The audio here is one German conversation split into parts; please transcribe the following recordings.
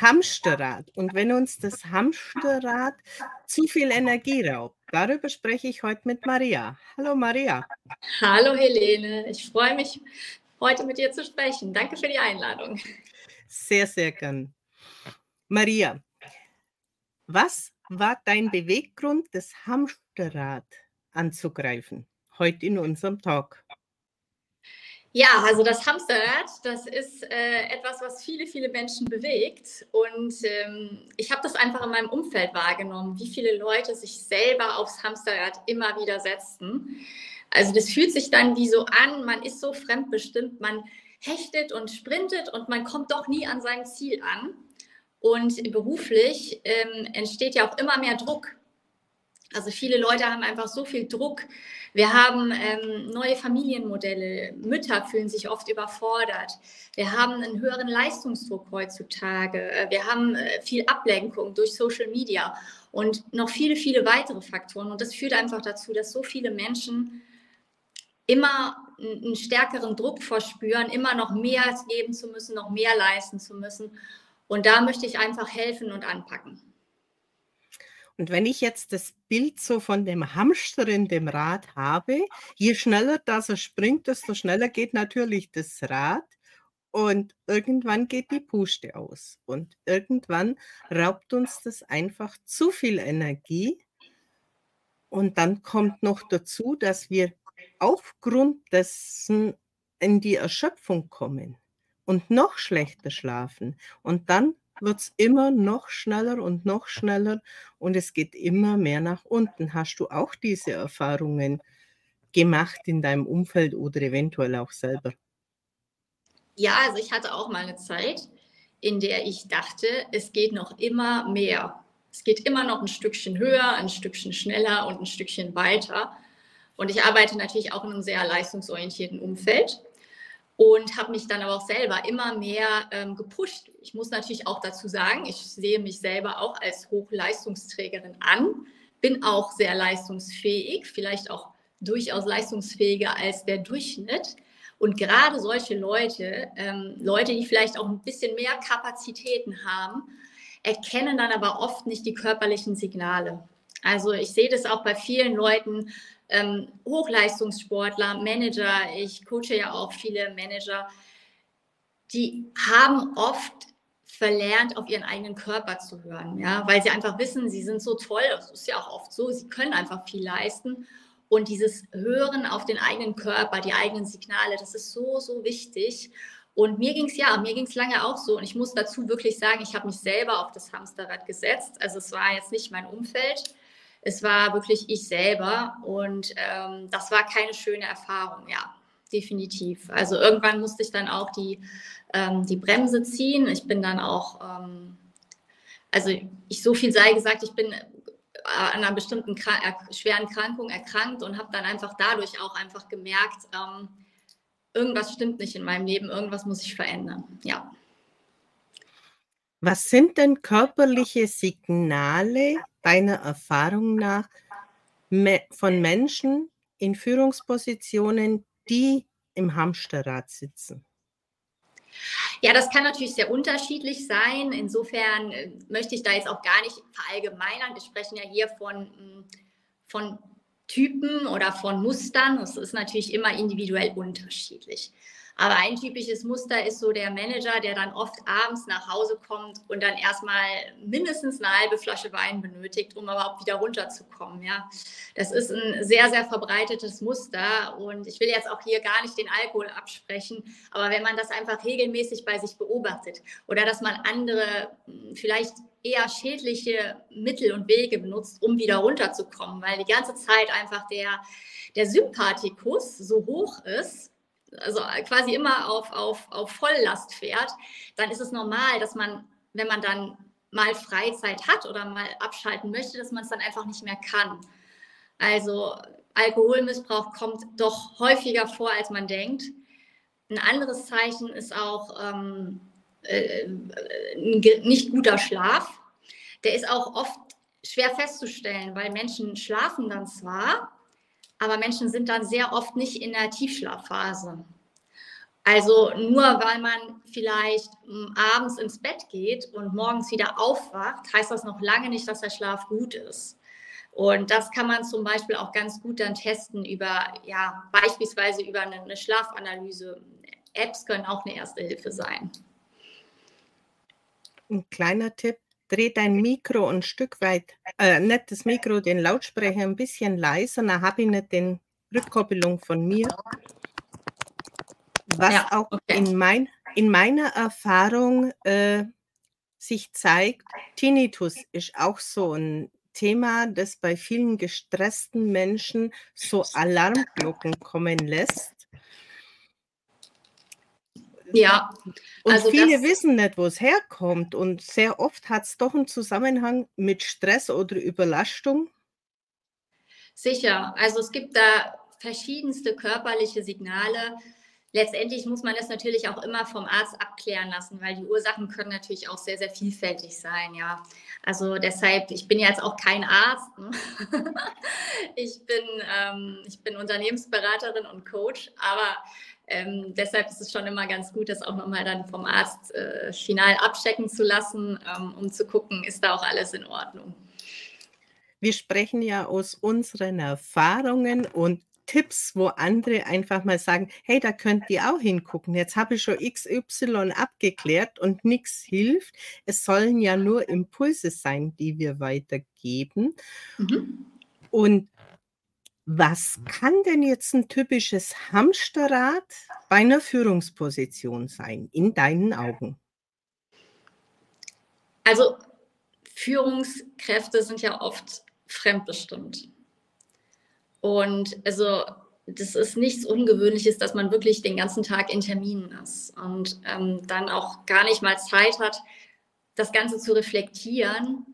das Hamsterrad. Und wenn uns das Hamsterrad zu viel Energie raubt, darüber spreche ich heute mit Maria. Hallo Maria. Hallo Helene, ich freue mich, heute mit dir zu sprechen. Danke für die Einladung. Sehr, sehr gern. Maria, was war dein Beweggrund, das Hamsterrad anzugreifen, heute in unserem Talk? Ja, also das Hamsterrad, das ist äh, etwas, was viele, viele Menschen bewegt. Und ähm, ich habe das einfach in meinem Umfeld wahrgenommen, wie viele Leute sich selber aufs Hamsterrad immer wieder setzen. Also das fühlt sich dann wie so an, man ist so fremdbestimmt, man hechtet und sprintet und man kommt doch nie an sein Ziel an. Und beruflich ähm, entsteht ja auch immer mehr Druck. Also viele Leute haben einfach so viel Druck. Wir haben ähm, neue Familienmodelle. Mütter fühlen sich oft überfordert. Wir haben einen höheren Leistungsdruck heutzutage. Äh, wir haben äh, viel Ablenkung durch Social Media und noch viele, viele weitere Faktoren. Und das führt einfach dazu, dass so viele Menschen immer einen stärkeren Druck verspüren, immer noch mehr geben zu müssen, noch mehr leisten zu müssen. Und da möchte ich einfach helfen und anpacken. Und wenn ich jetzt das Bild so von dem Hamster in dem Rad habe, je schneller das er springt, desto schneller geht natürlich das Rad. Und irgendwann geht die Puste aus. Und irgendwann raubt uns das einfach zu viel Energie. Und dann kommt noch dazu, dass wir aufgrund dessen in die Erschöpfung kommen und noch schlechter schlafen. Und dann wird es immer noch schneller und noch schneller und es geht immer mehr nach unten. Hast du auch diese Erfahrungen gemacht in deinem Umfeld oder eventuell auch selber? Ja, also ich hatte auch mal eine Zeit, in der ich dachte, es geht noch immer mehr. Es geht immer noch ein Stückchen höher, ein Stückchen schneller und ein Stückchen weiter. Und ich arbeite natürlich auch in einem sehr leistungsorientierten Umfeld und habe mich dann aber auch selber immer mehr ähm, gepusht. Ich muss natürlich auch dazu sagen, ich sehe mich selber auch als Hochleistungsträgerin an, bin auch sehr leistungsfähig, vielleicht auch durchaus leistungsfähiger als der Durchschnitt. Und gerade solche Leute, ähm, Leute, die vielleicht auch ein bisschen mehr Kapazitäten haben, erkennen dann aber oft nicht die körperlichen Signale. Also ich sehe das auch bei vielen Leuten, ähm, Hochleistungssportler, Manager, ich coache ja auch viele Manager, die haben oft verlernt, auf ihren eigenen Körper zu hören, ja, weil sie einfach wissen, sie sind so toll, das ist ja auch oft so, sie können einfach viel leisten. Und dieses Hören auf den eigenen Körper, die eigenen Signale, das ist so, so wichtig. Und mir ging es ja, mir ging es lange auch so. Und ich muss dazu wirklich sagen, ich habe mich selber auf das Hamsterrad gesetzt. Also es war jetzt nicht mein Umfeld es war wirklich ich selber und ähm, das war keine schöne Erfahrung, ja, definitiv. Also irgendwann musste ich dann auch die, ähm, die Bremse ziehen. Ich bin dann auch, ähm, also ich so viel sei gesagt, ich bin äh, an einer bestimmten Krank schweren Krankung erkrankt und habe dann einfach dadurch auch einfach gemerkt, ähm, irgendwas stimmt nicht in meinem Leben, irgendwas muss ich verändern, ja. Was sind denn körperliche Signale deiner Erfahrung nach von Menschen in Führungspositionen, die im Hamsterrad sitzen? Ja, das kann natürlich sehr unterschiedlich sein. Insofern äh, möchte ich da jetzt auch gar nicht verallgemeinern. Wir sprechen ja hier von, mm, von Typen oder von Mustern. Das ist natürlich immer individuell unterschiedlich. Aber ein typisches Muster ist so der Manager, der dann oft abends nach Hause kommt und dann erstmal mindestens eine halbe Flasche Wein benötigt, um überhaupt wieder runterzukommen. Ja, das ist ein sehr, sehr verbreitetes Muster und ich will jetzt auch hier gar nicht den Alkohol absprechen, aber wenn man das einfach regelmäßig bei sich beobachtet oder dass man andere hm, vielleicht eher schädliche Mittel und Wege benutzt, um wieder runterzukommen, weil die ganze Zeit einfach der, der Sympathikus so hoch ist, also quasi immer auf, auf, auf Volllast fährt, dann ist es normal, dass man, wenn man dann mal Freizeit hat oder mal abschalten möchte, dass man es dann einfach nicht mehr kann. Also Alkoholmissbrauch kommt doch häufiger vor, als man denkt. Ein anderes Zeichen ist auch ähm, äh, ein nicht guter Schlaf. Der ist auch oft schwer festzustellen, weil Menschen schlafen dann zwar, aber Menschen sind dann sehr oft nicht in der Tiefschlafphase. Also nur weil man vielleicht hm, abends ins Bett geht und morgens wieder aufwacht, heißt das noch lange nicht, dass der Schlaf gut ist. Und das kann man zum Beispiel auch ganz gut dann testen über, ja, beispielsweise über eine, eine Schlafanalyse. Apps können auch eine erste Hilfe sein. Ein kleiner Tipp, dreh dein Mikro ein Stück weit, äh, nicht das Mikro, den Lautsprecher ein bisschen leiser, dann habe ich nicht den Rückkoppelung von mir. Was ja, auch okay. in, mein, in meiner Erfahrung äh, sich zeigt, Tinnitus ist auch so ein Thema, das bei vielen gestressten Menschen so Alarmglocken kommen lässt. Ja. Und also viele wissen nicht, wo es herkommt. Und sehr oft hat es doch einen Zusammenhang mit Stress oder Überlastung. Sicher. Also es gibt da verschiedenste körperliche Signale. Letztendlich muss man das natürlich auch immer vom Arzt abklären lassen, weil die Ursachen können natürlich auch sehr, sehr vielfältig sein, ja. Also deshalb, ich bin jetzt auch kein Arzt. Ne? ich, bin, ähm, ich bin Unternehmensberaterin und Coach, aber ähm, deshalb ist es schon immer ganz gut, das auch nochmal dann vom Arzt äh, final abchecken zu lassen, ähm, um zu gucken, ist da auch alles in Ordnung. Wir sprechen ja aus unseren Erfahrungen und Tipps, wo andere einfach mal sagen, hey, da könnt ihr auch hingucken. Jetzt habe ich schon XY abgeklärt und nichts hilft. Es sollen ja nur Impulse sein, die wir weitergeben. Mhm. Und was kann denn jetzt ein typisches Hamsterrad bei einer Führungsposition sein, in deinen Augen? Also Führungskräfte sind ja oft fremdbestimmt. Und also das ist nichts Ungewöhnliches, dass man wirklich den ganzen Tag in Terminen ist und ähm, dann auch gar nicht mal Zeit hat, das Ganze zu reflektieren.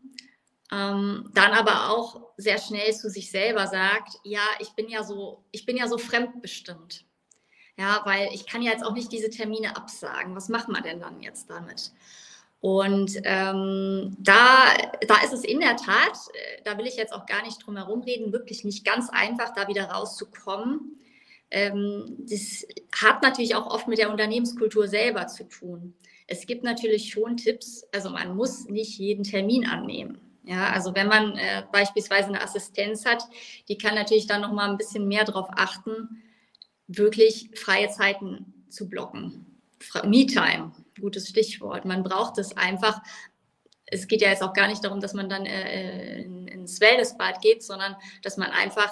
Ähm, dann aber auch sehr schnell zu sich selber sagt, ja, ich bin ja so, ich bin ja so fremdbestimmt. Ja, weil ich kann ja jetzt auch nicht diese Termine absagen. Was machen wir denn dann jetzt damit? Und ähm, da, da ist es in der Tat, äh, da will ich jetzt auch gar nicht drum herum reden, wirklich nicht ganz einfach, da wieder rauszukommen. Ähm, das hat natürlich auch oft mit der Unternehmenskultur selber zu tun. Es gibt natürlich schon Tipps, also man muss nicht jeden Termin annehmen. Ja, also wenn man äh, beispielsweise eine Assistenz hat, die kann natürlich dann noch mal ein bisschen mehr darauf achten, wirklich freie Zeiten zu blocken. Me-Time, gutes Stichwort. Man braucht es einfach. Es geht ja jetzt auch gar nicht darum, dass man dann äh, in, ins Wellnessbad geht, sondern dass man einfach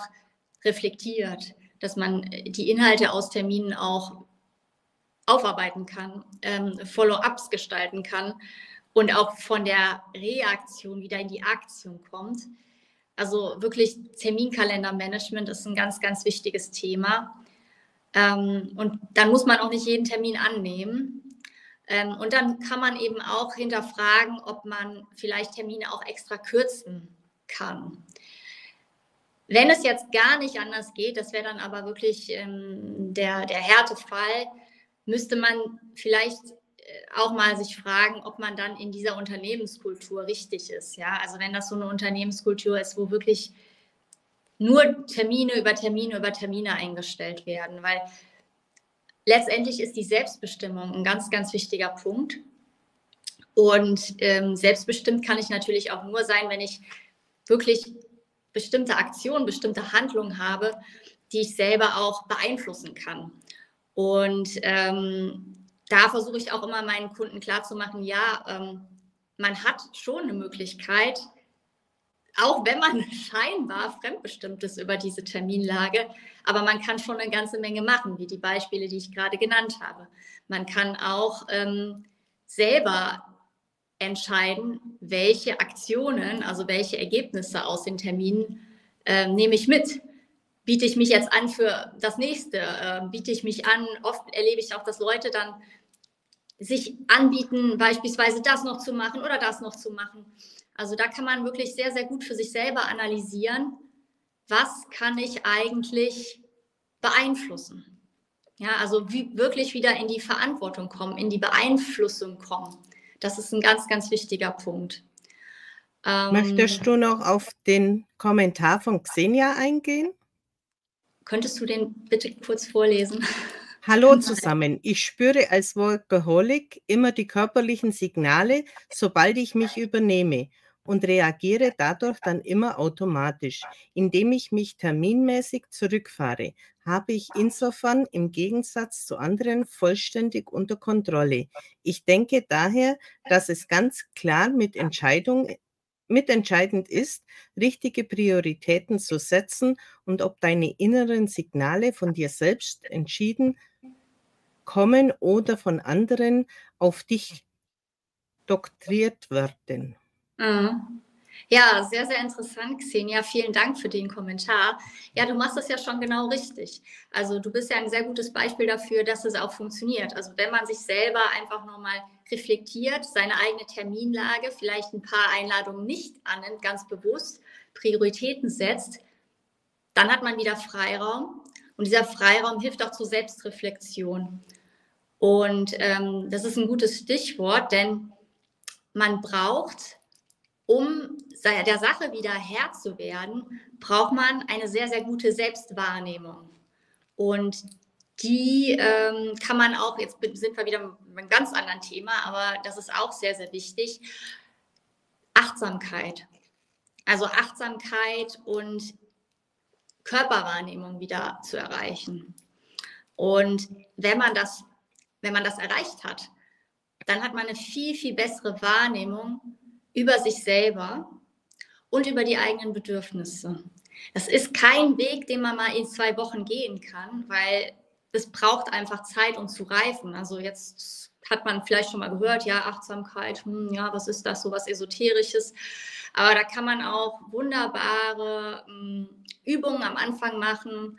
reflektiert, dass man die Inhalte aus Terminen auch aufarbeiten kann, ähm, Follow-ups gestalten kann und auch von der Reaktion wieder in die Aktion kommt. Also wirklich Terminkalendermanagement ist ein ganz, ganz wichtiges Thema. Ähm, und dann muss man auch nicht jeden Termin annehmen. Ähm, und dann kann man eben auch hinterfragen, ob man vielleicht Termine auch extra kürzen kann. Wenn es jetzt gar nicht anders geht, das wäre dann aber wirklich ähm, der, der Härtefall, müsste man vielleicht auch mal sich fragen, ob man dann in dieser Unternehmenskultur richtig ist. Ja, also wenn das so eine Unternehmenskultur ist, wo wirklich nur Termine über Termine über Termine eingestellt werden, weil letztendlich ist die Selbstbestimmung ein ganz, ganz wichtiger Punkt. Und ähm, selbstbestimmt kann ich natürlich auch nur sein, wenn ich wirklich bestimmte Aktionen, bestimmte Handlungen habe, die ich selber auch beeinflussen kann. Und ähm, da versuche ich auch immer meinen Kunden klarzumachen, ja, ähm, man hat schon eine Möglichkeit, auch wenn man scheinbar fremdbestimmt ist über diese Terminlage, aber man kann schon eine ganze Menge machen, wie die Beispiele, die ich gerade genannt habe. Man kann auch ähm, selber entscheiden, welche Aktionen, also welche Ergebnisse aus den Terminen äh, nehme ich mit. Biete ich mich jetzt an für das nächste? Äh, biete ich mich an? Oft erlebe ich auch, dass Leute dann sich anbieten, beispielsweise das noch zu machen oder das noch zu machen. Also da kann man wirklich sehr, sehr gut für sich selber analysieren, was kann ich eigentlich beeinflussen. Ja, also wie, wirklich wieder in die Verantwortung kommen, in die Beeinflussung kommen. Das ist ein ganz, ganz wichtiger Punkt. Ähm, Möchtest du noch auf den Kommentar von Xenia eingehen? Könntest du den bitte kurz vorlesen? Hallo zusammen. Ich spüre als Workaholic immer die körperlichen Signale, sobald ich mich übernehme und reagiere dadurch dann immer automatisch. Indem ich mich terminmäßig zurückfahre, habe ich insofern im Gegensatz zu anderen vollständig unter Kontrolle. Ich denke daher, dass es ganz klar mit Entscheidung mitentscheidend ist, richtige Prioritäten zu setzen und ob deine inneren Signale von dir selbst entschieden kommen oder von anderen auf dich doktriert werden. Mhm. Ja, sehr, sehr interessant, Xenia. Vielen Dank für den Kommentar. Ja, du machst das ja schon genau richtig. Also du bist ja ein sehr gutes Beispiel dafür, dass es auch funktioniert. Also wenn man sich selber einfach nochmal reflektiert, seine eigene Terminlage, vielleicht ein paar Einladungen nicht annimmt, ganz bewusst Prioritäten setzt, dann hat man wieder Freiraum. Und dieser Freiraum hilft auch zur Selbstreflexion. Und ähm, das ist ein gutes Stichwort, denn man braucht um der Sache wieder Herr zu werden, braucht man eine sehr, sehr gute Selbstwahrnehmung. Und die ähm, kann man auch, jetzt sind wir wieder bei einem ganz anderen Thema, aber das ist auch sehr, sehr wichtig, Achtsamkeit. Also Achtsamkeit und Körperwahrnehmung wieder zu erreichen. Und wenn man das, wenn man das erreicht hat, dann hat man eine viel, viel bessere Wahrnehmung über sich selber und über die eigenen Bedürfnisse. Das ist kein Weg, den man mal in zwei Wochen gehen kann, weil es braucht einfach Zeit, um zu reifen. Also jetzt hat man vielleicht schon mal gehört, ja, Achtsamkeit, hm, ja, was ist das, so was Esoterisches. Aber da kann man auch wunderbare hm, Übungen am Anfang machen,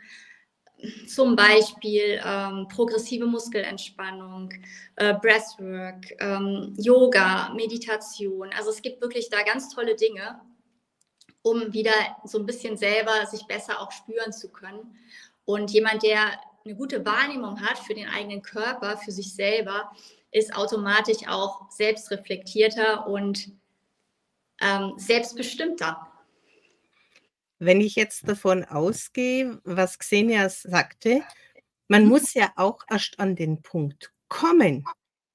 zum Beispiel ähm, progressive Muskelentspannung, äh, Breathwork, ähm, Yoga, Meditation. Also es gibt wirklich da ganz tolle Dinge, um wieder so ein bisschen selber sich besser auch spüren zu können. Und jemand, der eine gute Wahrnehmung hat für den eigenen Körper, für sich selber, ist automatisch auch selbstreflektierter und ähm, selbstbestimmter. Wenn ich jetzt davon ausgehe, was Xenia sagte, man mhm. muss ja auch erst an den Punkt kommen,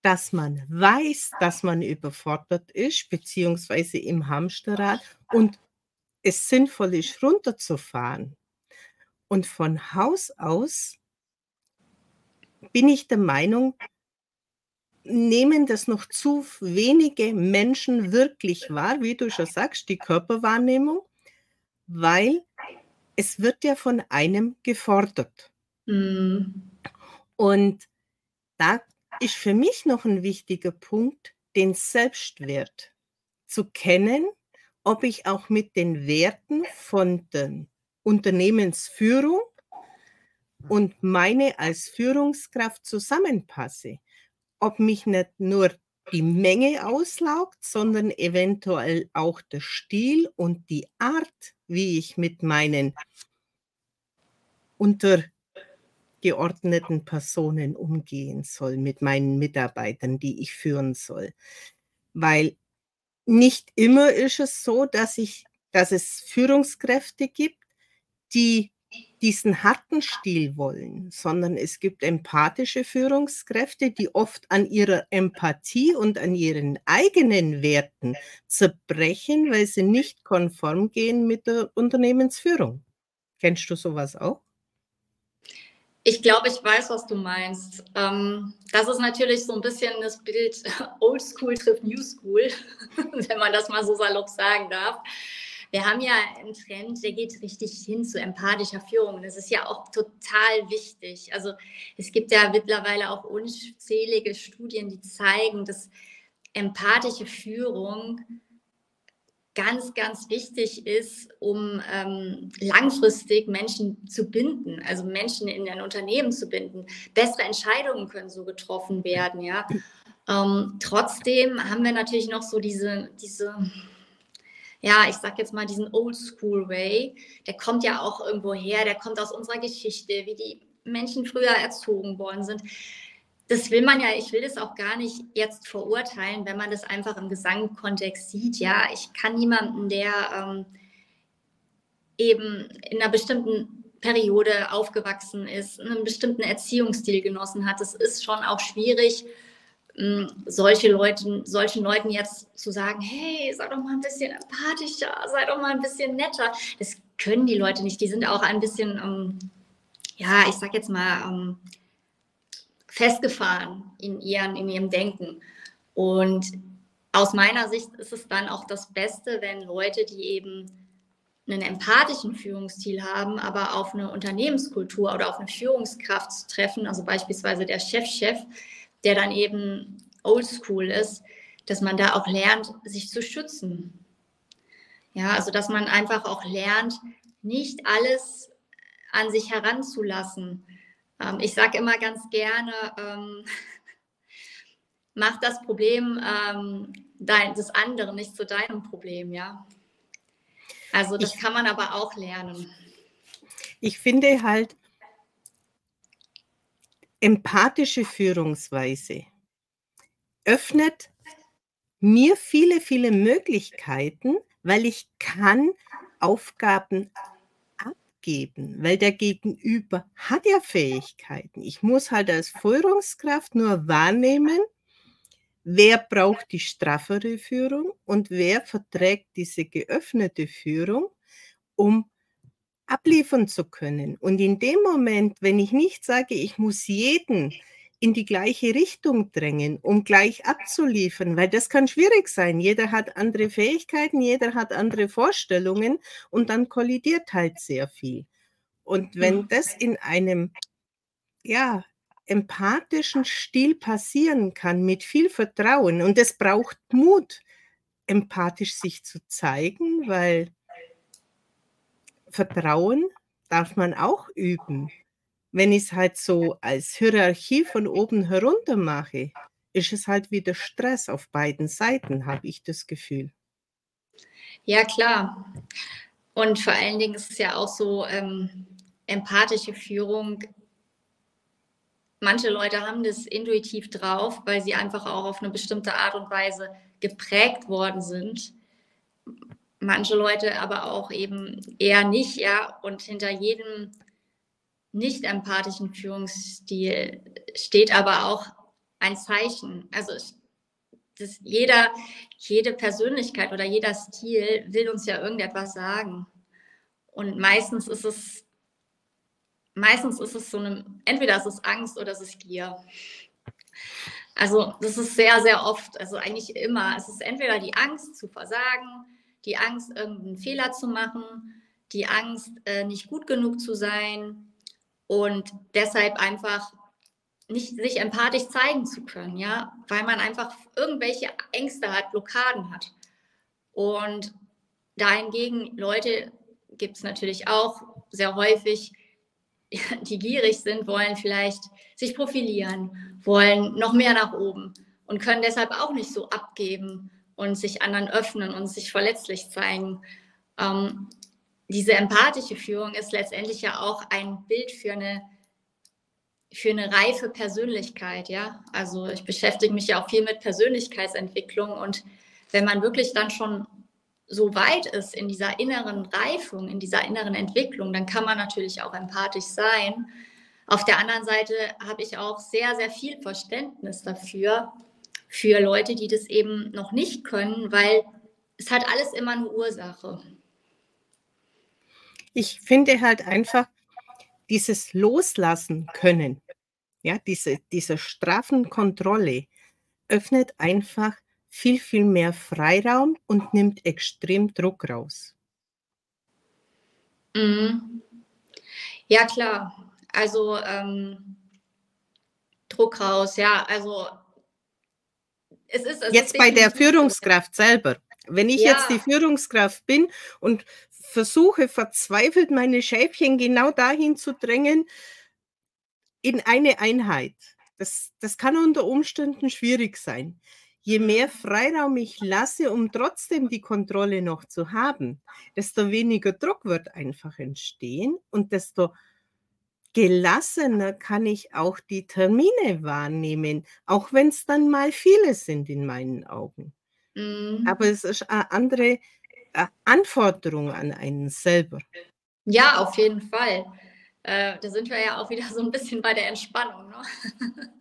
dass man weiß, dass man überfordert ist, beziehungsweise im Hamsterrad und es sinnvoll ist, runterzufahren. Und von Haus aus bin ich der Meinung, nehmen das noch zu wenige Menschen wirklich wahr, wie du schon sagst, die Körperwahrnehmung weil es wird ja von einem gefordert. Mhm. Und da ist für mich noch ein wichtiger Punkt, den Selbstwert zu kennen, ob ich auch mit den Werten von der Unternehmensführung und meine als Führungskraft zusammenpasse. Ob mich nicht nur die Menge auslaugt, sondern eventuell auch der Stil und die Art, wie ich mit meinen untergeordneten Personen umgehen soll, mit meinen Mitarbeitern, die ich führen soll. Weil nicht immer ist es so, dass ich, dass es Führungskräfte gibt, die diesen harten Stil wollen, sondern es gibt empathische Führungskräfte, die oft an ihrer Empathie und an ihren eigenen Werten zerbrechen, weil sie nicht konform gehen mit der Unternehmensführung. Kennst du sowas auch? Ich glaube, ich weiß, was du meinst. Ähm, das ist natürlich so ein bisschen das Bild Old School trifft New School, wenn man das mal so salopp sagen darf wir haben ja einen Trend, der geht richtig hin zu empathischer Führung. Das ist ja auch total wichtig. Also es gibt ja mittlerweile auch unzählige Studien, die zeigen, dass empathische Führung ganz, ganz wichtig ist, um ähm, langfristig Menschen zu binden, also Menschen in ein Unternehmen zu binden. Bessere Entscheidungen können so getroffen werden, ja. Ähm, trotzdem haben wir natürlich noch so diese, diese ja, ich sag jetzt mal diesen Oldschool Way, der kommt ja auch irgendwo her, der kommt aus unserer Geschichte, wie die Menschen früher erzogen worden sind. Das will man ja, ich will das auch gar nicht jetzt verurteilen, wenn man das einfach im Gesangkontext sieht. Ja, ich kann niemanden, der ähm, eben in einer bestimmten Periode aufgewachsen ist, einen bestimmten Erziehungsstil genossen hat. Es ist schon auch schwierig, hm, solche Leuten, solchen Leuten jetzt zu sagen, hey, sei doch mal ein bisschen empathischer, sei doch mal ein bisschen netter. Das können die Leute nicht. Die sind auch ein bisschen, ähm, ja, ich sag jetzt mal, ähm, festgefahren in, ihren, in ihrem Denken. Und aus meiner Sicht ist es dann auch das Beste, wenn Leute, die eben einen empathischen Führungsstil haben, aber auf eine Unternehmenskultur oder auf eine Führungskraft treffen, also beispielsweise der Chefchef, -Chef, der dann eben oldschool ist, dass man da auch lernt, sich zu schützen. Ja, also dass man einfach auch lernt, nicht alles an sich heranzulassen. Ähm, ich sage immer ganz gerne, ähm, mach das Problem ähm, dein, des anderen nicht zu deinem Problem, ja. Also das ich, kann man aber auch lernen. Ich finde halt, empathische Führungsweise öffnet mir viele, viele Möglichkeiten, weil ich kann Aufgaben abgeben, weil der Gegenüber hat ja Fähigkeiten. Ich muss halt als Führungskraft nur wahrnehmen, wer braucht die straffere Führung und wer verträgt diese geöffnete Führung, um abliefern zu können. Und in dem Moment, wenn ich nicht sage, ich muss jeden in die gleiche Richtung drängen, um gleich abzuliefern, weil das kann schwierig sein. Jeder hat andere Fähigkeiten, jeder hat andere Vorstellungen und dann kollidiert halt sehr viel. Und wenn mhm. das in einem ja, empathischen Stil passieren kann, mit viel Vertrauen, und es braucht Mut, empathisch sich zu zeigen, weil Vertrauen darf man auch üben. Wenn ich es halt so als Hierarchie von oben herunter mache, ist es halt wieder Stress auf beiden Seiten, habe ich das Gefühl. Ja, klar. Und vor allen Dingen ist es ja auch so, ähm, empathische Führung. Manche Leute haben das intuitiv drauf, weil sie einfach auch auf eine bestimmte Art und Weise geprägt worden sind manche Leute aber auch eben eher nicht, ja. Und hinter jedem nicht empathischen Führungsstil steht aber auch ein Zeichen. Also das, jeder, jede Persönlichkeit oder jeder Stil will uns ja irgendetwas sagen. Und meistens ist es, meistens ist es so eine, entweder ist es Angst oder es ist Gier. Also das ist sehr, sehr oft, also eigentlich immer. Es ist entweder die Angst zu versagen, die Angst, irgendeinen Fehler zu machen, die Angst, äh, nicht gut genug zu sein und deshalb einfach nicht sich empathisch zeigen zu können, ja, weil man einfach irgendwelche Ängste hat, Blockaden hat. Und dahingegen Leute gibt es natürlich auch sehr häufig, die gierig sind, wollen vielleicht sich profilieren, wollen noch mehr nach oben und können deshalb auch nicht so abgeben und sich anderen öffnen und sich verletzlich zeigen. Ähm, diese empathische Führung ist letztendlich ja auch ein Bild für eine, für eine reife Persönlichkeit. Ja? Also ich beschäftige mich ja auch viel mit Persönlichkeitsentwicklung und wenn man wirklich dann schon so weit ist in dieser inneren Reifung, in dieser inneren Entwicklung, dann kann man natürlich auch empathisch sein. Auf der anderen Seite habe ich auch sehr, sehr viel Verständnis dafür, für Leute, die das eben noch nicht können, weil es hat alles immer eine Ursache. Ich finde halt einfach dieses Loslassen können, ja, diese, diese straffen Kontrolle öffnet einfach viel, viel mehr Freiraum und nimmt extrem Druck raus. Mhm. Ja, klar. Also ähm, Druck raus, ja, also es ist, es jetzt ist bei der Führungskraft selber. Wenn ich ja. jetzt die Führungskraft bin und versuche verzweifelt meine Schäfchen genau dahin zu drängen, in eine Einheit, das, das kann unter Umständen schwierig sein. Je mehr Freiraum ich lasse, um trotzdem die Kontrolle noch zu haben, desto weniger Druck wird einfach entstehen und desto gelassener kann ich auch die Termine wahrnehmen, auch wenn es dann mal viele sind in meinen Augen. Mhm. Aber es ist eine andere Anforderung an einen selber. Ja, auf jeden Fall. Äh, da sind wir ja auch wieder so ein bisschen bei der Entspannung. Ne?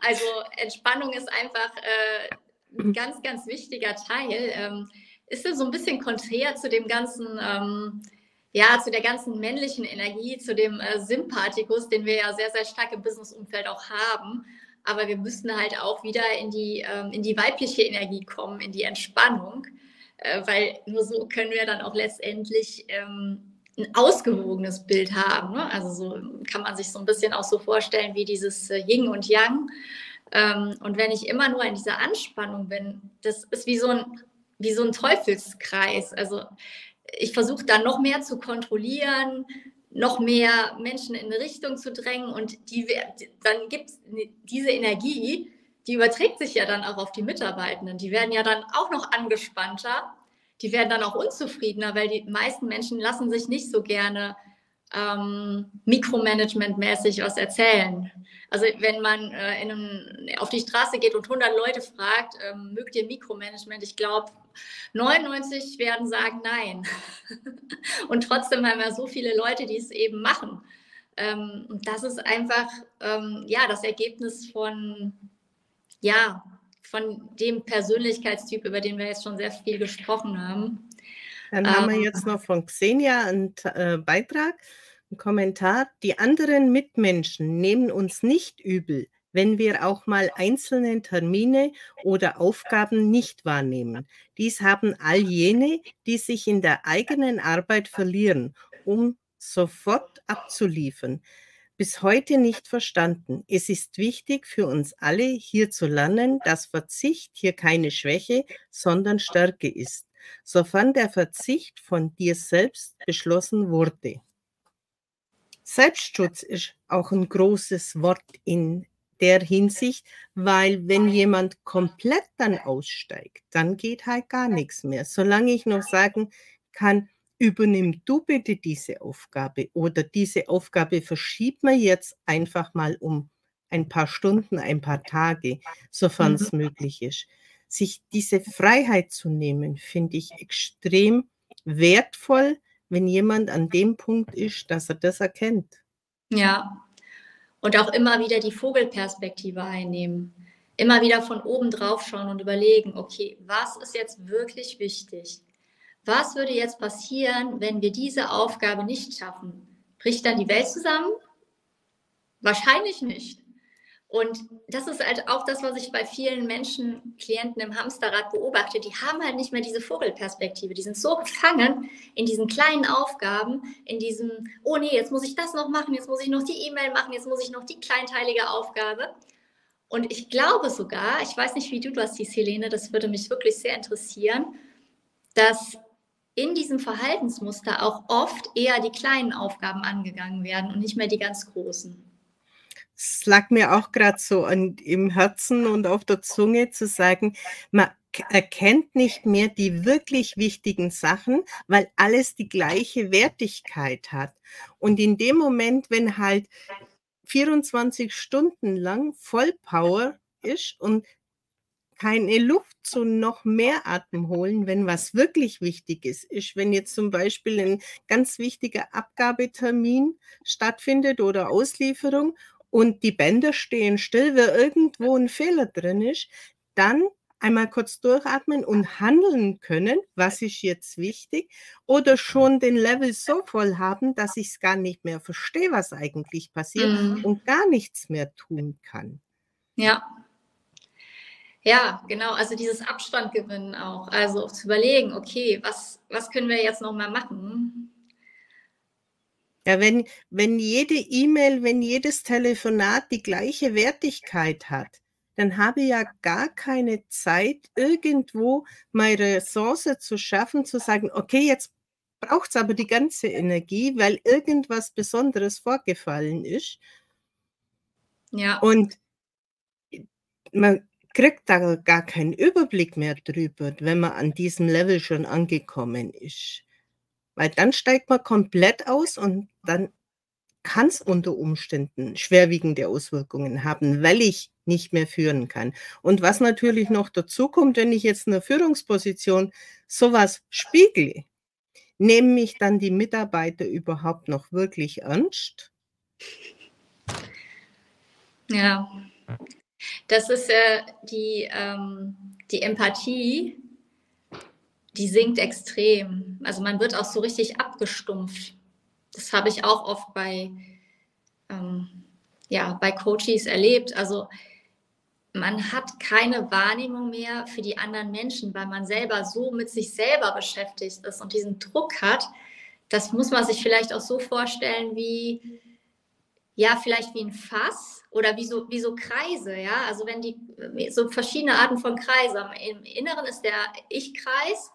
also Entspannung ist einfach äh, ein ganz, ganz wichtiger Teil. Ähm, ist ja so ein bisschen konträr zu dem ganzen, ähm, ja, zu der ganzen männlichen Energie, zu dem äh, Sympathikus, den wir ja sehr, sehr stark im Businessumfeld auch haben. Aber wir müssen halt auch wieder in die, ähm, in die weibliche Energie kommen, in die Entspannung, äh, weil nur so können wir dann auch letztendlich ähm, ein ausgewogenes Bild haben. Ne? Also so kann man sich so ein bisschen auch so vorstellen wie dieses äh, Yin und Yang. Ähm, und wenn ich immer nur in dieser Anspannung bin, das ist wie so ein, wie so ein Teufelskreis. Also ich versuche da noch mehr zu kontrollieren, noch mehr Menschen in eine Richtung zu drängen und die, dann gibt es diese Energie, die überträgt sich ja dann auch auf die Mitarbeitenden. Die werden ja dann auch noch angespannter die werden dann auch unzufriedener, weil die meisten Menschen lassen sich nicht so gerne ähm, Mikromanagement-mäßig was erzählen. Also wenn man äh, einem, auf die Straße geht und 100 Leute fragt, ähm, mögt ihr Mikromanagement? Ich glaube, 99 werden sagen nein. und trotzdem haben wir so viele Leute, die es eben machen. Ähm, und das ist einfach ähm, ja das Ergebnis von ja von dem Persönlichkeitstyp, über den wir jetzt schon sehr viel gesprochen haben. Dann haben wir ähm, jetzt noch von Xenia einen äh, Beitrag, einen Kommentar. Die anderen Mitmenschen nehmen uns nicht übel, wenn wir auch mal einzelne Termine oder Aufgaben nicht wahrnehmen. Dies haben all jene, die sich in der eigenen Arbeit verlieren, um sofort abzuliefern bis heute nicht verstanden. Es ist wichtig für uns alle, hier zu lernen, dass Verzicht hier keine Schwäche, sondern Stärke ist, sofern der Verzicht von dir selbst beschlossen wurde. Selbstschutz ist auch ein großes Wort in der Hinsicht, weil wenn jemand komplett dann aussteigt, dann geht halt gar nichts mehr. Solange ich noch sagen kann, übernimm du bitte diese Aufgabe oder diese Aufgabe verschiebt man jetzt einfach mal um ein paar Stunden, ein paar Tage, sofern es mhm. möglich ist. Sich diese Freiheit zu nehmen, finde ich extrem wertvoll, wenn jemand an dem Punkt ist, dass er das erkennt. Ja, und auch immer wieder die Vogelperspektive einnehmen. Immer wieder von oben drauf schauen und überlegen, okay, was ist jetzt wirklich wichtig? Was würde jetzt passieren, wenn wir diese Aufgabe nicht schaffen? Bricht dann die Welt zusammen? Wahrscheinlich nicht. Und das ist halt auch das, was ich bei vielen Menschen, Klienten im Hamsterrad beobachte. Die haben halt nicht mehr diese Vogelperspektive. Die sind so gefangen in diesen kleinen Aufgaben, in diesem, oh nee, jetzt muss ich das noch machen, jetzt muss ich noch die E-Mail machen, jetzt muss ich noch die kleinteilige Aufgabe. Und ich glaube sogar, ich weiß nicht, wie du das siehst, Helene, das würde mich wirklich sehr interessieren, dass in diesem Verhaltensmuster auch oft eher die kleinen Aufgaben angegangen werden und nicht mehr die ganz großen. Es lag mir auch gerade so an, im Herzen und auf der Zunge zu sagen, man erkennt nicht mehr die wirklich wichtigen Sachen, weil alles die gleiche Wertigkeit hat. Und in dem Moment, wenn halt 24 Stunden lang Vollpower ist und keine Luft zu noch mehr Atem holen, wenn was wirklich wichtig ist. Ist, wenn jetzt zum Beispiel ein ganz wichtiger Abgabetermin stattfindet oder Auslieferung und die Bänder stehen still, weil irgendwo ein Fehler drin ist, dann einmal kurz durchatmen und handeln können, was ist jetzt wichtig, oder schon den Level so voll haben, dass ich es gar nicht mehr verstehe, was eigentlich passiert mhm. und gar nichts mehr tun kann. Ja, ja, genau. Also dieses Abstand gewinnen auch. Also zu überlegen, okay, was, was können wir jetzt nochmal machen? Ja, wenn, wenn jede E-Mail, wenn jedes Telefonat die gleiche Wertigkeit hat, dann habe ich ja gar keine Zeit, irgendwo meine Ressource zu schaffen, zu sagen, okay, jetzt braucht es aber die ganze Energie, weil irgendwas Besonderes vorgefallen ist. Ja. Und man, kriegt da gar keinen Überblick mehr drüber, wenn man an diesem Level schon angekommen ist. Weil dann steigt man komplett aus und dann kann es unter Umständen schwerwiegende Auswirkungen haben, weil ich nicht mehr führen kann. Und was natürlich noch dazu kommt, wenn ich jetzt in einer Führungsposition sowas spiegle, nehmen mich dann die Mitarbeiter überhaupt noch wirklich ernst? Ja, das ist äh, die, ähm, die Empathie, die sinkt extrem. Also man wird auch so richtig abgestumpft. Das habe ich auch oft bei, ähm, ja, bei Coaches erlebt. Also man hat keine Wahrnehmung mehr für die anderen Menschen, weil man selber so mit sich selber beschäftigt ist und diesen Druck hat. Das muss man sich vielleicht auch so vorstellen wie, ja, vielleicht wie ein Fass oder wie so, wie so Kreise, ja. Also wenn die, so verschiedene Arten von Kreisen. Im Inneren ist der Ich-Kreis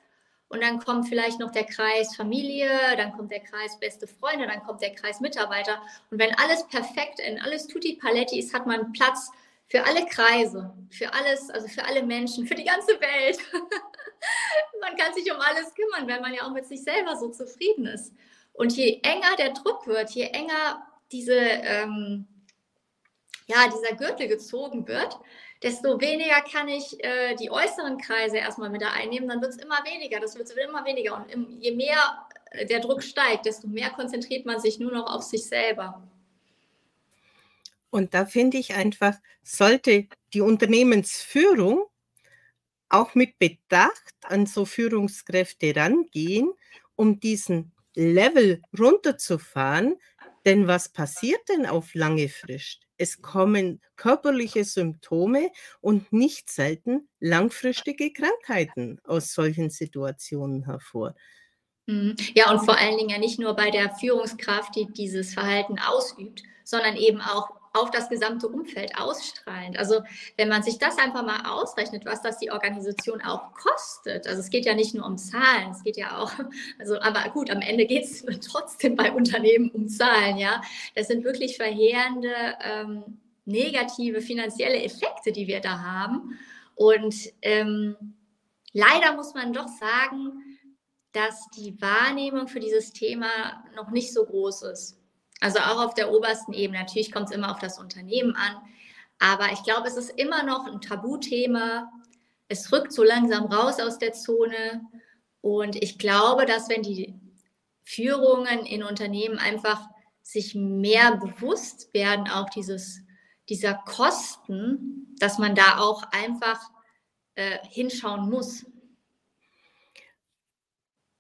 und dann kommt vielleicht noch der Kreis Familie, dann kommt der Kreis beste Freunde, dann kommt der Kreis Mitarbeiter. Und wenn alles perfekt und alles tutti paletti ist, hat man Platz für alle Kreise, für alles, also für alle Menschen, für die ganze Welt. man kann sich um alles kümmern, wenn man ja auch mit sich selber so zufrieden ist. Und je enger der Druck wird, je enger diese, ähm, ja, dieser Gürtel gezogen wird, desto weniger kann ich äh, die äußeren Kreise erstmal mit einnehmen, dann wird es immer weniger, das wird immer weniger. Und im, je mehr äh, der Druck steigt, desto mehr konzentriert man sich nur noch auf sich selber. Und da finde ich einfach, sollte die Unternehmensführung auch mit Bedacht an so Führungskräfte rangehen, um diesen Level runterzufahren. Denn was passiert denn auf lange Frist? Es kommen körperliche Symptome und nicht selten langfristige Krankheiten aus solchen Situationen hervor. Mhm. Ja, und vor allen Dingen ja nicht nur bei der Führungskraft, die dieses Verhalten ausübt, sondern eben auch auf das gesamte Umfeld ausstrahlend. Also wenn man sich das einfach mal ausrechnet, was das die Organisation auch kostet. Also es geht ja nicht nur um Zahlen, es geht ja auch, also aber gut, am Ende geht es trotzdem bei Unternehmen um Zahlen, ja. Das sind wirklich verheerende ähm, negative finanzielle Effekte, die wir da haben. Und ähm, leider muss man doch sagen, dass die Wahrnehmung für dieses Thema noch nicht so groß ist. Also auch auf der obersten Ebene. Natürlich kommt es immer auf das Unternehmen an. Aber ich glaube, es ist immer noch ein Tabuthema. Es rückt so langsam raus aus der Zone. Und ich glaube, dass wenn die Führungen in Unternehmen einfach sich mehr bewusst werden, auch dieses, dieser Kosten, dass man da auch einfach äh, hinschauen muss.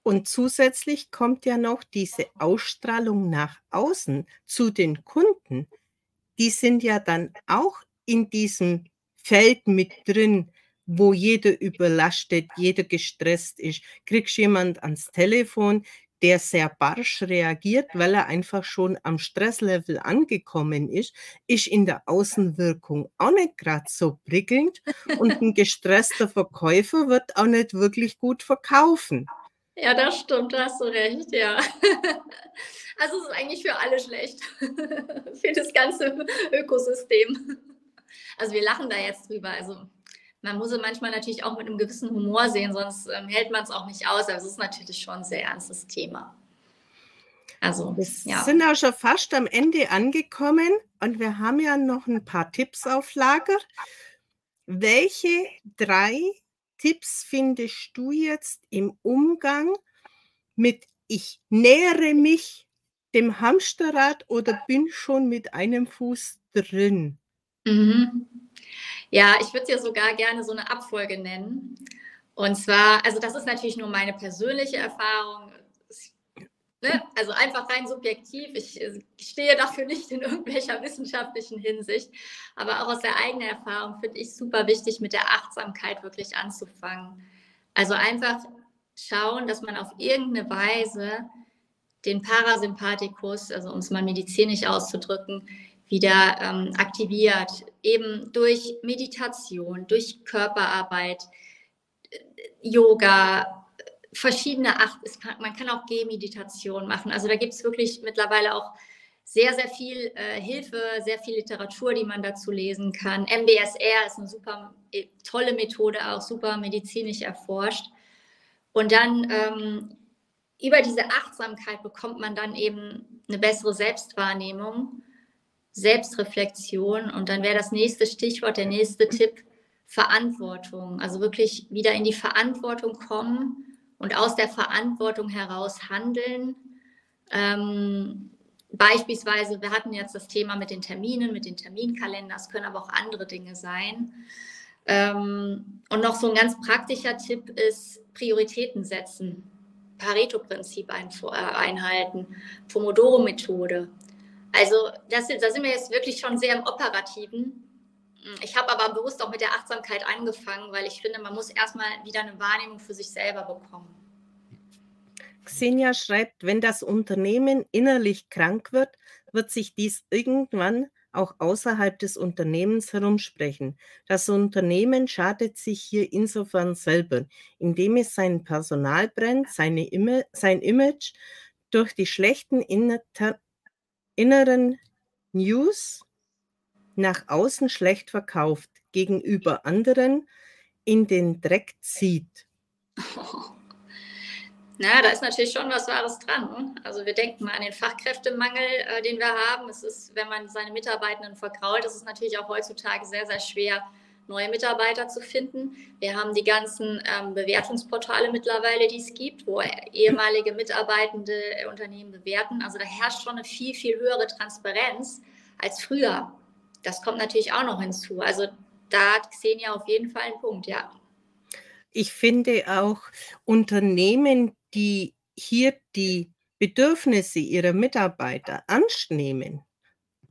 Und zusätzlich kommt ja noch diese Ausstrahlung nach außen zu den Kunden. Die sind ja dann auch in diesem Feld mit drin, wo jeder überlastet, jeder gestresst ist. Kriegst jemand ans Telefon, der sehr barsch reagiert, weil er einfach schon am Stresslevel angekommen ist, ist in der Außenwirkung auch nicht gerade so prickelnd und ein gestresster Verkäufer wird auch nicht wirklich gut verkaufen. Ja, das stimmt, da hast du recht, ja. Also es ist eigentlich für alle schlecht, für das ganze Ökosystem. Also wir lachen da jetzt drüber. Also man muss es manchmal natürlich auch mit einem gewissen Humor sehen, sonst ähm, hält man es auch nicht aus. Also es ist natürlich schon ein sehr ernstes Thema. Also, wir ja. sind auch schon fast am Ende angekommen und wir haben ja noch ein paar Tipps auf Lager. Welche drei Tipps findest du jetzt im Umgang mit ich nähere mich dem Hamsterrad oder bin schon mit einem Fuß drin? Mhm. Ja, ich würde es ja sogar gerne so eine Abfolge nennen. Und zwar, also das ist natürlich nur meine persönliche Erfahrung. Ne? Also einfach rein subjektiv. Ich, äh, ich stehe dafür nicht in irgendwelcher wissenschaftlichen Hinsicht. Aber auch aus der eigenen Erfahrung finde ich super wichtig, mit der Achtsamkeit wirklich anzufangen. Also einfach schauen, dass man auf irgendeine Weise den Parasympathikus, also um es mal medizinisch auszudrücken, wieder ähm, aktiviert. Eben durch Meditation, durch Körperarbeit, äh, Yoga, verschiedene Acht, man kann auch Gehmeditation machen. Also da gibt es wirklich mittlerweile auch sehr, sehr viel äh, Hilfe, sehr viel Literatur, die man dazu lesen kann. MBSR ist eine super äh, tolle Methode, auch super medizinisch erforscht. Und dann ähm, über diese Achtsamkeit bekommt man dann eben eine bessere Selbstwahrnehmung, Selbstreflexion. Und dann wäre das nächste Stichwort, der nächste Tipp, Verantwortung. Also wirklich wieder in die Verantwortung kommen und aus der Verantwortung heraus handeln. Ähm, Beispielsweise, wir hatten jetzt das Thema mit den Terminen, mit den Terminkalendern, es können aber auch andere Dinge sein. Ähm, und noch so ein ganz praktischer Tipp ist Prioritäten setzen, Pareto-Prinzip ein, äh, einhalten, Pomodoro-Methode. Also das, da sind wir jetzt wirklich schon sehr im Operativen. Ich habe aber bewusst auch mit der Achtsamkeit angefangen, weil ich finde, man muss erstmal wieder eine Wahrnehmung für sich selber bekommen. Xenia schreibt, wenn das Unternehmen innerlich krank wird, wird sich dies irgendwann auch außerhalb des Unternehmens herumsprechen. Das Unternehmen schadet sich hier insofern selber, indem es sein Personal brennt, seine Ima sein Image durch die schlechten inneren News nach außen schlecht verkauft, gegenüber anderen in den Dreck zieht. Na, da ist natürlich schon was Wahres dran. Ne? Also wir denken mal an den Fachkräftemangel, äh, den wir haben. Es ist, wenn man seine Mitarbeitenden verkrault, ist es natürlich auch heutzutage sehr, sehr schwer, neue Mitarbeiter zu finden. Wir haben die ganzen ähm, Bewertungsportale mittlerweile, die es gibt, wo ehemalige Mitarbeitende Unternehmen bewerten. Also da herrscht schon eine viel, viel höhere Transparenz als früher. Das kommt natürlich auch noch hinzu. Also da hat Xenia auf jeden Fall einen Punkt, ja. Ich finde auch Unternehmen, die hier die Bedürfnisse ihrer Mitarbeiter annehmen,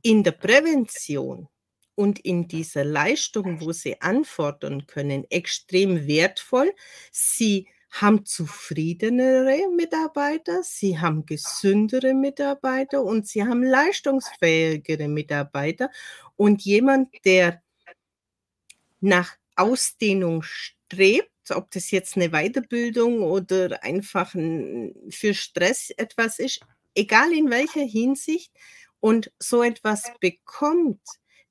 in der Prävention und in dieser Leistung, wo sie anfordern können, extrem wertvoll. Sie haben zufriedenere Mitarbeiter, sie haben gesündere Mitarbeiter und sie haben leistungsfähigere Mitarbeiter. Und jemand, der nach Ausdehnung strebt, ob das jetzt eine Weiterbildung oder einfach für Stress etwas ist, egal in welcher Hinsicht, und so etwas bekommt,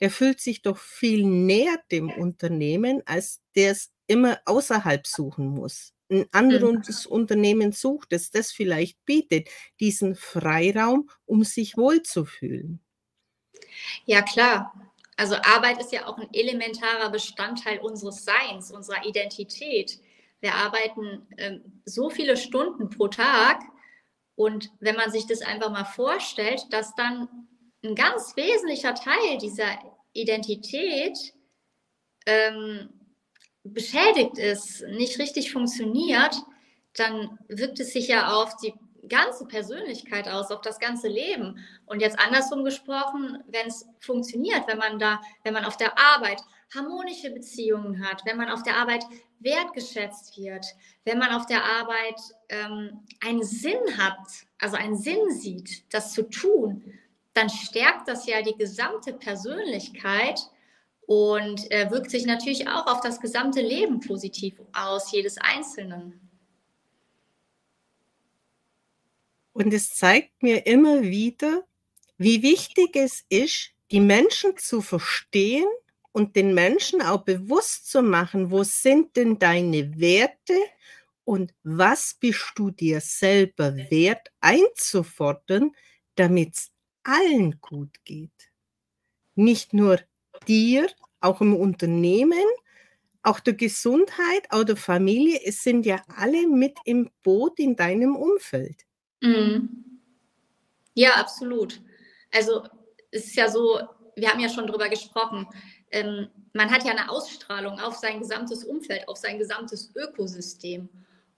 der fühlt sich doch viel näher dem Unternehmen, als der es immer außerhalb suchen muss. Ein anderes mhm. Unternehmen sucht, das das vielleicht bietet, diesen Freiraum, um sich wohlzufühlen. Ja, klar. Also Arbeit ist ja auch ein elementarer Bestandteil unseres Seins, unserer Identität. Wir arbeiten ähm, so viele Stunden pro Tag und wenn man sich das einfach mal vorstellt, dass dann ein ganz wesentlicher Teil dieser Identität ähm, beschädigt ist, nicht richtig funktioniert, dann wirkt es sich ja auf die ganze Persönlichkeit aus, auf das ganze Leben. Und jetzt andersrum gesprochen, wenn es funktioniert, wenn man da, wenn man auf der Arbeit harmonische Beziehungen hat, wenn man auf der Arbeit wertgeschätzt wird, wenn man auf der Arbeit ähm, einen Sinn hat, also einen Sinn sieht, das zu tun, dann stärkt das ja die gesamte Persönlichkeit und äh, wirkt sich natürlich auch auf das gesamte Leben positiv aus, jedes Einzelnen. Und es zeigt mir immer wieder, wie wichtig es ist, die Menschen zu verstehen und den Menschen auch bewusst zu machen, wo sind denn deine Werte und was bist du dir selber wert einzufordern, damit es allen gut geht. Nicht nur dir, auch im Unternehmen, auch der Gesundheit, auch der Familie. Es sind ja alle mit im Boot in deinem Umfeld. Mhm. Ja, absolut. Also es ist ja so, wir haben ja schon drüber gesprochen, ähm, man hat ja eine Ausstrahlung auf sein gesamtes Umfeld, auf sein gesamtes Ökosystem.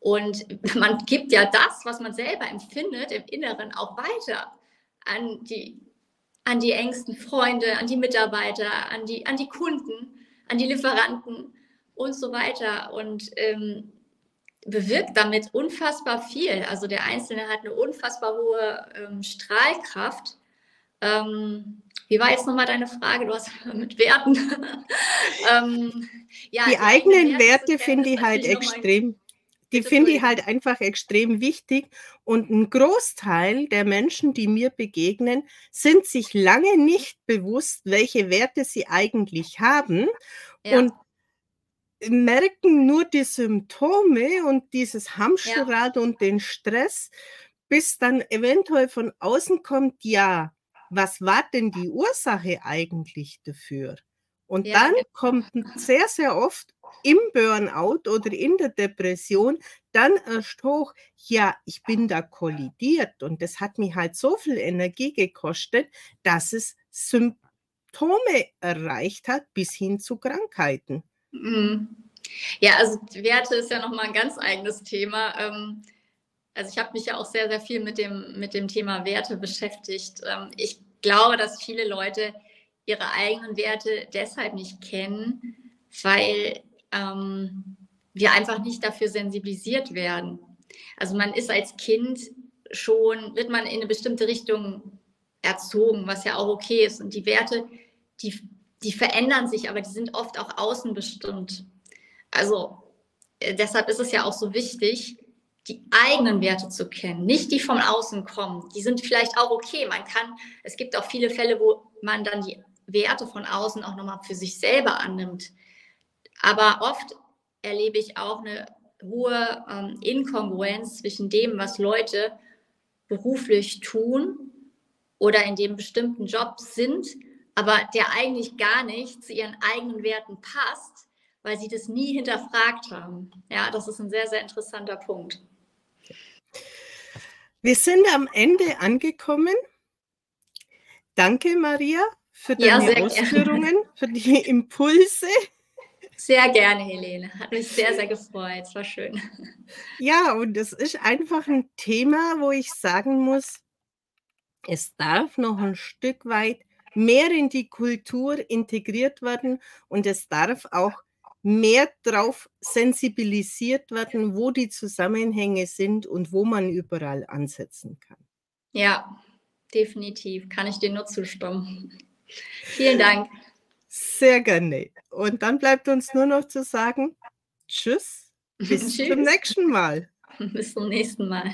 Und man gibt ja das, was man selber empfindet, im Inneren auch weiter an die, an die engsten Freunde, an die Mitarbeiter, an die, an die Kunden, an die Lieferanten und so weiter. Und ähm, bewirkt damit unfassbar viel. Also der Einzelne hat eine unfassbar hohe ähm, Strahlkraft. Ähm, wie war jetzt nochmal deine Frage? Du hast mit Werten. ähm, ja, die eigenen Werte, Werte finde ich halt extrem. Die finde ich halt einfach extrem wichtig. Und ein Großteil der Menschen, die mir begegnen, sind sich lange nicht bewusst, welche Werte sie eigentlich haben. Ja. Und merken nur die Symptome und dieses Hamsterrad ja. und den Stress, bis dann eventuell von außen kommt, ja, was war denn die Ursache eigentlich dafür? Und ja, dann genau. kommt sehr, sehr oft im Burnout oder in der Depression dann erst hoch, ja, ich bin da kollidiert und das hat mich halt so viel Energie gekostet, dass es Symptome erreicht hat bis hin zu Krankheiten. Mhm. Ja, also Werte ist ja nochmal ein ganz eigenes Thema. Ähm, also ich habe mich ja auch sehr, sehr viel mit dem, mit dem Thema Werte beschäftigt. Ähm, ich glaube, dass viele Leute ihre eigenen Werte deshalb nicht kennen, weil ähm, wir einfach nicht dafür sensibilisiert werden. Also man ist als Kind schon, wird man in eine bestimmte Richtung erzogen, was ja auch okay ist. Und die Werte, die, die verändern sich, aber die sind oft auch außen bestimmt. Also äh, deshalb ist es ja auch so wichtig, die eigenen Werte zu kennen, nicht die von außen kommen. Die sind vielleicht auch okay. Man kann, es gibt auch viele Fälle, wo man dann die Werte von außen auch nochmal für sich selber annimmt. Aber oft erlebe ich auch eine hohe ähm, Inkongruenz zwischen dem, was Leute beruflich tun oder in dem bestimmten Job sind, aber der eigentlich gar nicht zu ihren eigenen Werten passt, weil sie das nie hinterfragt haben. Ja, das ist ein sehr, sehr interessanter Punkt. Wir sind am Ende angekommen. Danke, Maria, für deine ja, Ausführungen, gerne. für die Impulse. Sehr gerne, Helene. Hat mich sehr, sehr gefreut. Es war schön. Ja, und es ist einfach ein Thema, wo ich sagen muss, es darf noch ein Stück weit mehr in die Kultur integriert werden und es darf auch mehr darauf sensibilisiert werden, wo die Zusammenhänge sind und wo man überall ansetzen kann. Ja, definitiv. Kann ich dir nur zustimmen. Vielen Dank. Sehr gerne. Und dann bleibt uns nur noch zu sagen, tschüss, bis tschüss. zum nächsten Mal. Bis zum nächsten Mal.